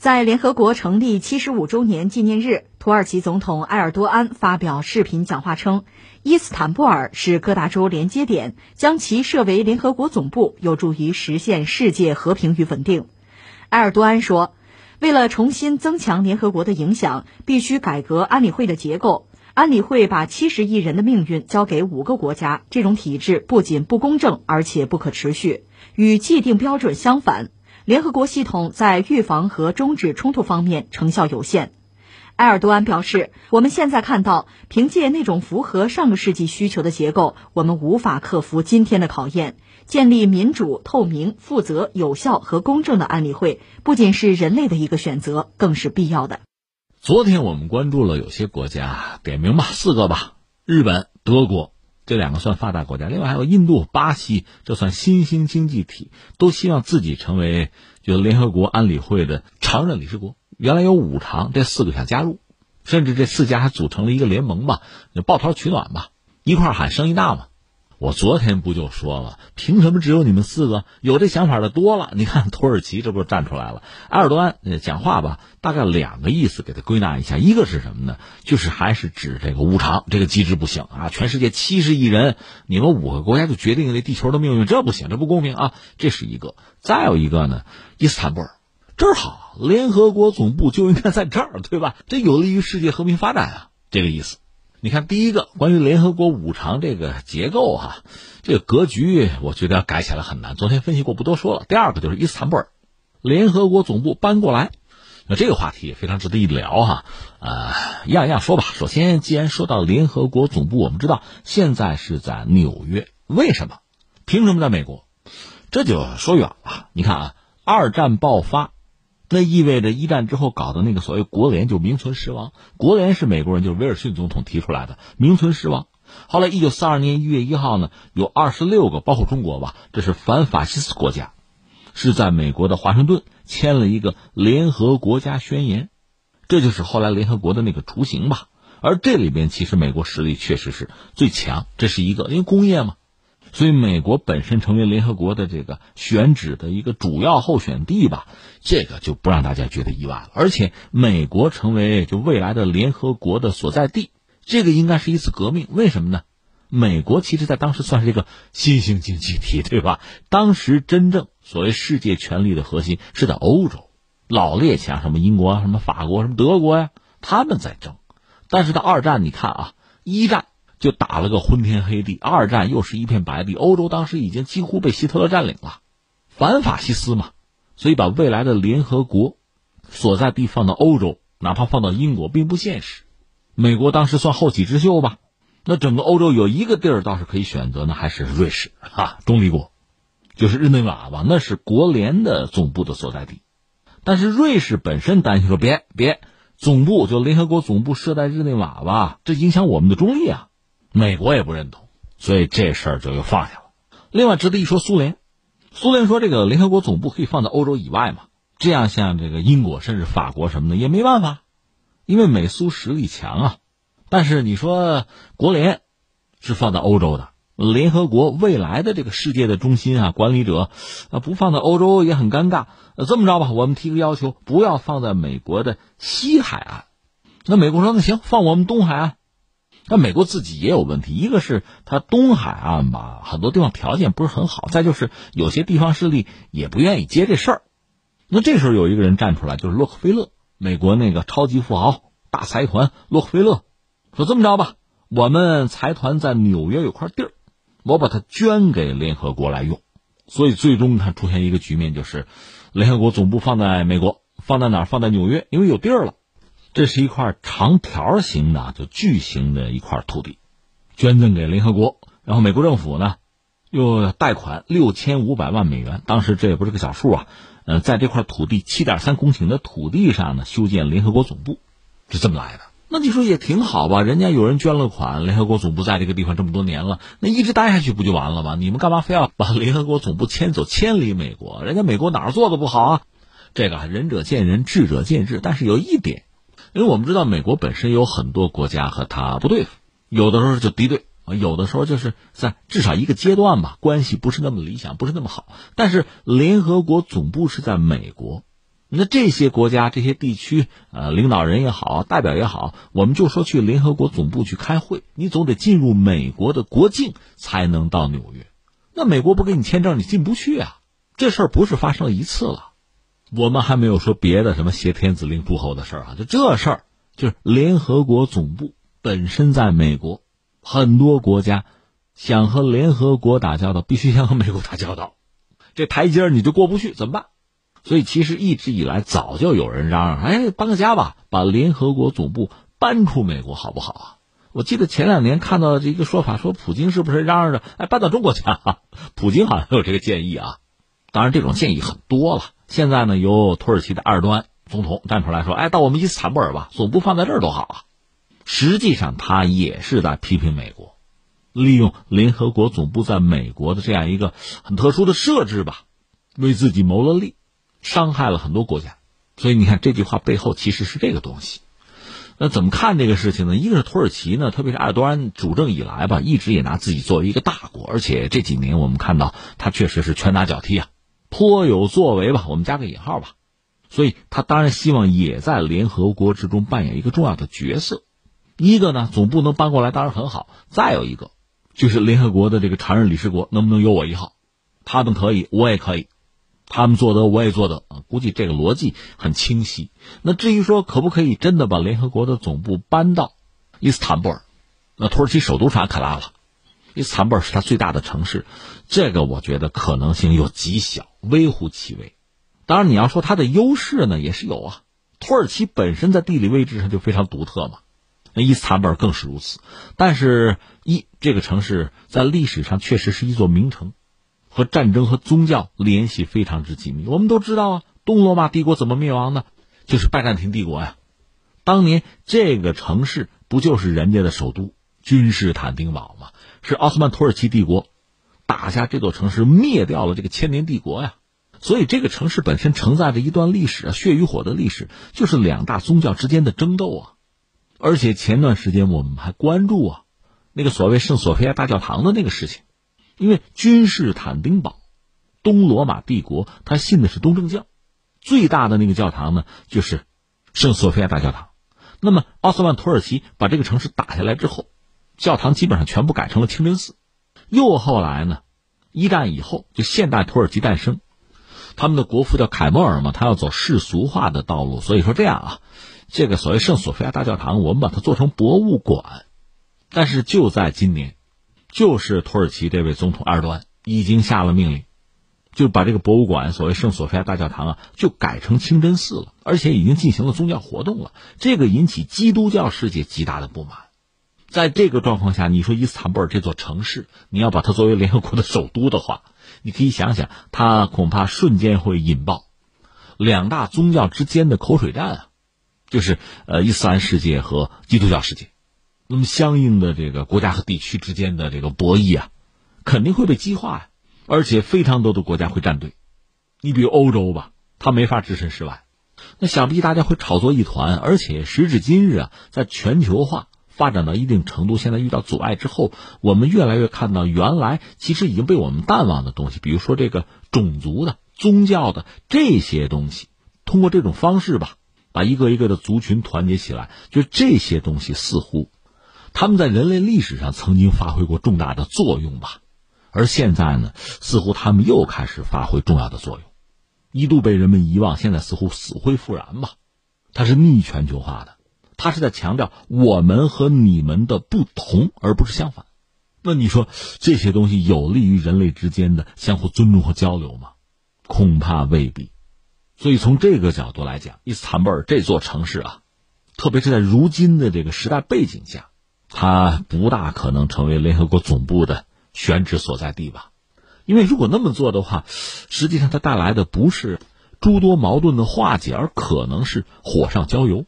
在联合国成立七十五周年纪念日，土耳其总统埃尔多安发表视频讲话称，伊斯坦布尔是各大洲连接点，将其设为联合国总部，有助于实现世界和平与稳定。埃尔多安说，为了重新增强联合国的影响，必须改革安理会的结构。安理会把七十亿人的命运交给五个国家，这种体制不仅不公正，而且不可持续，与既定标准相反。联合国系统在预防和终止冲突方面成效有限。埃尔多安表示：“我们现在看到，凭借那种符合上个世纪需求的结构，我们无法克服今天的考验。建立民主、透明、负责、有效和公正的安理会，不仅是人类的一个选择，更是必要的。”昨天我们关注了有些国家，点名吧，四个吧：日本、德国。这两个算发达国家，另外还有印度、巴西，这算新兴经济体，都希望自己成为就联合国安理会的常任理事国。原来有五常，这四个想加入，甚至这四家还组成了一个联盟吧，就抱团取暖吧，一块喊生意大嘛。我昨天不就说了，凭什么只有你们四个有这想法的多了？你看土耳其这不站出来了？埃尔多安讲话吧，大概两个意思，给他归纳一下，一个是什么呢？就是还是指这个五常这个机制不行啊，全世界七十亿人，你们五个国家就决定了地球的命运，这不行，这不公平啊！这是一个。再有一个呢，伊斯坦布尔这儿好，联合国总部就应该在这儿，对吧？这有利于世界和平发展啊，这个意思。你看，第一个关于联合国五常这个结构哈，这个格局，我觉得要改起来很难。昨天分析过，不多说了。第二个就是伊斯坦布尔，联合国总部搬过来，那这个话题也非常值得一聊哈。呃，一样一样说吧。首先，既然说到联合国总部，我们知道现在是在纽约，为什么？凭什么在美国？这就说远了。你看啊，二战爆发。那意味着一战之后搞的那个所谓国联就名存实亡。国联是美国人，就是威尔逊总统提出来的，名存实亡。后来一九四二年一月一号呢，有二十六个，包括中国吧，这是反法西斯国家，是在美国的华盛顿签了一个联合国家宣言，这就是后来联合国的那个雏形吧。而这里边其实美国实力确实是最强，这是一个，因为工业嘛。所以，美国本身成为联合国的这个选址的一个主要候选地吧，这个就不让大家觉得意外了。而且，美国成为就未来的联合国的所在地，这个应该是一次革命。为什么呢？美国其实在当时算是一个新兴经济体，对吧？当时真正所谓世界权力的核心是在欧洲，老列强什么英国、什么法国、什么德国呀，他们在争。但是到二战，你看啊，一战。就打了个昏天黑地，二战又是一片白地。欧洲当时已经几乎被希特勒占领了，反法西斯嘛，所以把未来的联合国所在地放到欧洲，哪怕放到英国，并不现实。美国当时算后起之秀吧，那整个欧洲有一个地儿倒是可以选择，那还是瑞士哈，中立国，就是日内瓦吧，那是国联的总部的所在地。但是瑞士本身担心说，别别，总部就联合国总部设在日内瓦吧，这影响我们的中立啊。美国也不认同，所以这事儿就又放下了。另外值得一说，苏联，苏联说这个联合国总部可以放在欧洲以外嘛？这样像这个英国甚至法国什么的也没办法，因为美苏实力强啊。但是你说国联是放在欧洲的，联合国未来的这个世界的中心啊，管理者啊不放在欧洲也很尴尬。这么着吧，我们提个要求，不要放在美国的西海岸。那美国说那行，放我们东海岸。那美国自己也有问题，一个是它东海岸吧，很多地方条件不是很好；再就是有些地方势力也不愿意接这事儿。那这时候有一个人站出来，就是洛克菲勒，美国那个超级富豪、大财团洛克菲勒，说这么着吧，我们财团在纽约有块地儿，我把它捐给联合国来用。所以最终它出现一个局面，就是联合国总部放在美国，放在哪儿？放在纽约，因为有地儿了。这是一块长条形的，就巨型的一块土地，捐赠给联合国。然后美国政府呢，又贷款六千五百万美元。当时这也不是个小数啊。呃，在这块土地七点三公顷的土地上呢，修建联合国总部，是这么来的。那你说也挺好吧？人家有人捐了款，联合国总部在这个地方这么多年了，那一直待下去不就完了吗？你们干嘛非要把联合国总部迁走，迁离美国？人家美国哪儿做的不好啊？这个仁者见仁，智者见智。但是有一点。因为我们知道，美国本身有很多国家和他不对付，有的时候就敌对，有的时候就是在至少一个阶段吧，关系不是那么理想，不是那么好。但是联合国总部是在美国，那这些国家、这些地区，呃，领导人也好，代表也好，我们就说去联合国总部去开会，你总得进入美国的国境才能到纽约。那美国不给你签证，你进不去啊。这事儿不是发生一次了，我们还没有说别的什么挟天子令诸侯的事儿啊。就这事儿，就是联合国总部本身在美国，很多国家想和联合国打交道，必须先和美国打交道，这台阶儿你就过不去，怎么办？所以，其实一直以来，早就有人嚷嚷：“哎，搬个家吧，把联合国总部搬出美国，好不好啊？”我记得前两年看到这个说法，说普京是不是嚷嚷着：“哎，搬到中国去啊？” 普京好像有这个建议啊。当然，这种建议很多了。现在呢，由土耳其的埃尔多安总统站出来说：“哎，到我们伊斯坦布尔吧，总部放在这儿多好啊！”实际上，他也是在批评美国，利用联合国总部在美国的这样一个很特殊的设置吧，为自己谋了利。伤害了很多国家，所以你看这句话背后其实是这个东西。那怎么看这个事情呢？一个是土耳其呢，特别是埃尔多安主政以来吧，一直也拿自己作为一个大国，而且这几年我们看到他确实是拳打脚踢啊，颇有作为吧，我们加个引号吧。所以他当然希望也在联合国之中扮演一个重要的角色。一个呢，总部能搬过来当然很好；再有一个，就是联合国的这个常任理事国能不能有我一号？他们可以，我也可以。他们做得，我也做得啊，估计这个逻辑很清晰。那至于说可不可以真的把联合国的总部搬到伊斯坦布尔，那土耳其首都是安卡拉了，伊斯坦布尔是它最大的城市，这个我觉得可能性又极小，微乎其微。当然，你要说它的优势呢，也是有啊。土耳其本身在地理位置上就非常独特嘛，那伊斯坦布尔更是如此。但是，一这个城市在历史上确实是一座名城。和战争和宗教联系非常之紧密。我们都知道啊，东罗马帝国怎么灭亡的？就是拜占庭帝国呀。当年这个城市不就是人家的首都君士坦丁堡吗？是奥斯曼土耳其帝国打下这座城市，灭掉了这个千年帝国呀。所以这个城市本身承载着一段历史啊，血与火的历史，就是两大宗教之间的争斗啊。而且前段时间我们还关注啊，那个所谓圣索菲亚大教堂的那个事情。因为君士坦丁堡，东罗马帝国，他信的是东正教，最大的那个教堂呢，就是圣索菲亚大教堂。那么奥斯曼土耳其把这个城市打下来之后，教堂基本上全部改成了清真寺。又后来呢，一战以后，就现代土耳其诞生，他们的国父叫凯莫尔嘛，他要走世俗化的道路，所以说这样啊，这个所谓圣索菲亚大教堂，我们把它做成博物馆。但是就在今年。就是土耳其这位总统埃尔多安已经下了命令，就把这个博物馆，所谓圣索菲亚大教堂啊，就改成清真寺了，而且已经进行了宗教活动了。这个引起基督教世界极大的不满。在这个状况下，你说伊斯坦布尔这座城市，你要把它作为联合国的首都的话，你可以想想，它恐怕瞬间会引爆两大宗教之间的口水战啊，就是呃伊斯兰世界和基督教世界。那么，相应的这个国家和地区之间的这个博弈啊，肯定会被激化呀，而且非常多的国家会站队。你比如欧洲吧，它没法置身事外，那想必大家会炒作一团。而且时至今日啊，在全球化发展到一定程度，现在遇到阻碍之后，我们越来越看到原来其实已经被我们淡忘的东西，比如说这个种族的、宗教的这些东西，通过这种方式吧，把一个一个的族群团结起来，就这些东西似乎。他们在人类历史上曾经发挥过重大的作用吧，而现在呢，似乎他们又开始发挥重要的作用，一度被人们遗忘，现在似乎死灰复燃吧。它是逆全球化的，他是在强调我们和你们的不同，而不是相反。那你说这些东西有利于人类之间的相互尊重和交流吗？恐怕未必。所以从这个角度来讲，伊斯坦布尔这座城市啊，特别是在如今的这个时代背景下。它不大可能成为联合国总部的选址所在地吧？因为如果那么做的话，实际上它带来的不是诸多矛盾的化解，而可能是火上浇油。